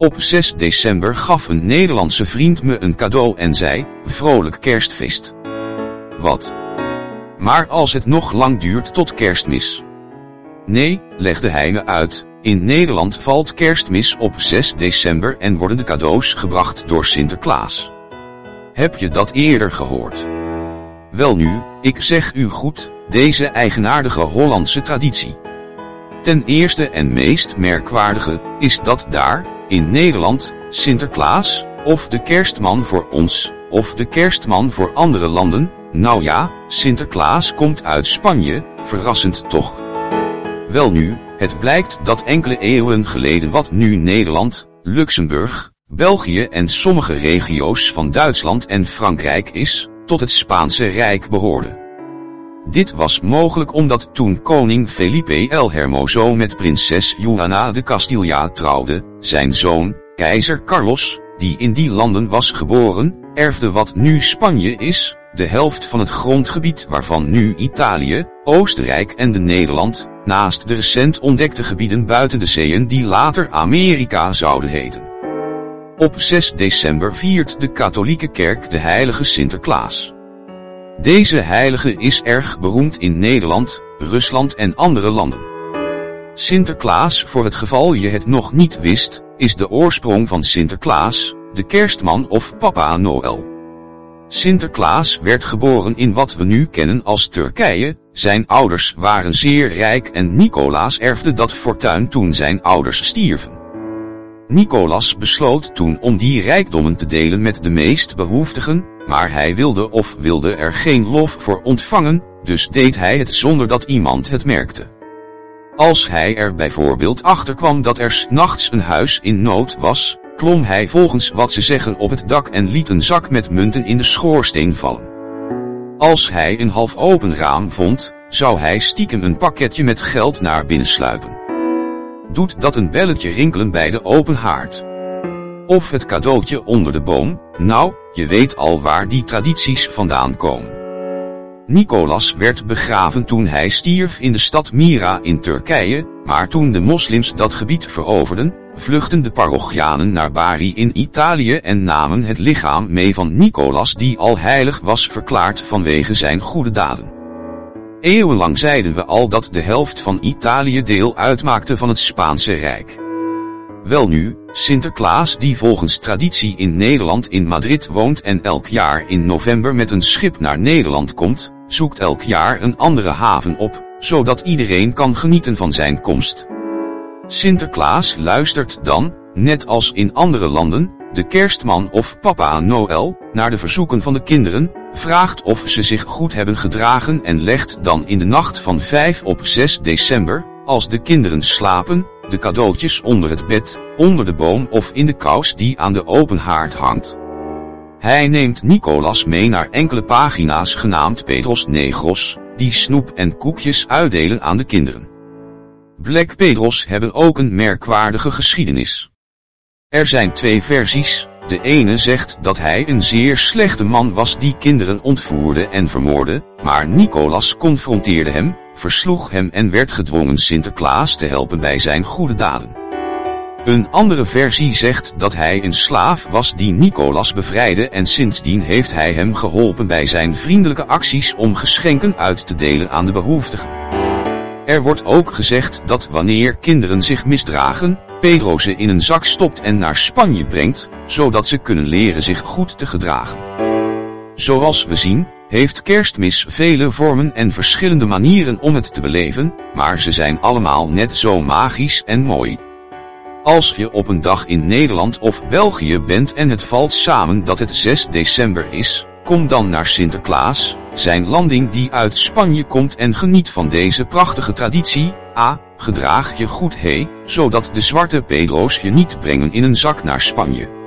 Op 6 december gaf een Nederlandse vriend me een cadeau en zei, vrolijk kerstfeest. Wat? Maar als het nog lang duurt tot kerstmis. Nee, legde hij me uit, in Nederland valt kerstmis op 6 december en worden de cadeaus gebracht door Sinterklaas. Heb je dat eerder gehoord? Welnu, ik zeg u goed, deze eigenaardige Hollandse traditie. Ten eerste en meest merkwaardige, is dat daar, in Nederland, Sinterklaas, of de kerstman voor ons, of de kerstman voor andere landen, nou ja, Sinterklaas komt uit Spanje, verrassend toch. Welnu, het blijkt dat enkele eeuwen geleden wat nu Nederland, Luxemburg, België en sommige regio's van Duitsland en Frankrijk is, tot het Spaanse Rijk behoorde. Dit was mogelijk omdat toen koning Felipe El Hermoso met prinses Juana de Castilla trouwde, zijn zoon, keizer Carlos, die in die landen was geboren, erfde wat nu Spanje is, de helft van het grondgebied waarvan nu Italië, Oostenrijk en de Nederland, naast de recent ontdekte gebieden buiten de zeeën die later Amerika zouden heten. Op 6 december viert de katholieke kerk de heilige Sinterklaas. Deze heilige is erg beroemd in Nederland, Rusland en andere landen. Sinterklaas, voor het geval je het nog niet wist, is de oorsprong van Sinterklaas, de kerstman of Papa Noël. Sinterklaas werd geboren in wat we nu kennen als Turkije, zijn ouders waren zeer rijk en Nicolaas erfde dat fortuin toen zijn ouders stierven. Nicolas besloot toen om die rijkdommen te delen met de meest behoeftigen, maar hij wilde of wilde er geen lof voor ontvangen, dus deed hij het zonder dat iemand het merkte. Als hij er bijvoorbeeld achter kwam dat er s'nachts een huis in nood was, klom hij volgens wat ze zeggen op het dak en liet een zak met munten in de schoorsteen vallen. Als hij een half open raam vond, zou hij stiekem een pakketje met geld naar binnen sluipen. Doet dat een belletje rinkelen bij de open haard. Of het cadeautje onder de boom, nou, je weet al waar die tradities vandaan komen. Nicolas werd begraven toen hij stierf in de stad Mira in Turkije, maar toen de moslims dat gebied veroverden, vluchten de parochianen naar Bari in Italië en namen het lichaam mee van Nicolas die al heilig was verklaard vanwege zijn goede daden. Eeuwenlang zeiden we al dat de helft van Italië deel uitmaakte van het Spaanse Rijk. Welnu, Sinterklaas die volgens traditie in Nederland in Madrid woont en elk jaar in november met een schip naar Nederland komt, zoekt elk jaar een andere haven op, zodat iedereen kan genieten van zijn komst. Sinterklaas luistert dan, net als in andere landen, de kerstman of papa Noël, naar de verzoeken van de kinderen, vraagt of ze zich goed hebben gedragen en legt dan in de nacht van 5 op 6 december, als de kinderen slapen, de cadeautjes onder het bed, onder de boom of in de kous die aan de open haard hangt. Hij neemt Nicolas mee naar enkele pagina's genaamd Pedros Negros, die snoep en koekjes uitdelen aan de kinderen. Black Pedros hebben ook een merkwaardige geschiedenis. Er zijn twee versies, de ene zegt dat hij een zeer slechte man was die kinderen ontvoerde en vermoorde, maar Nicolas confronteerde hem, versloeg hem en werd gedwongen Sinterklaas te helpen bij zijn goede daden. Een andere versie zegt dat hij een slaaf was die Nicolas bevrijdde en sindsdien heeft hij hem geholpen bij zijn vriendelijke acties om geschenken uit te delen aan de behoeftigen. Er wordt ook gezegd dat wanneer kinderen zich misdragen, Pedro ze in een zak stopt en naar Spanje brengt, zodat ze kunnen leren zich goed te gedragen. Zoals we zien, heeft kerstmis vele vormen en verschillende manieren om het te beleven, maar ze zijn allemaal net zo magisch en mooi. Als je op een dag in Nederland of België bent en het valt samen dat het 6 december is, kom dan naar Sinterklaas, zijn landing die uit Spanje komt en geniet van deze prachtige traditie. A. Gedraag je goed he, zodat de zwarte Pedro's je niet brengen in een zak naar Spanje.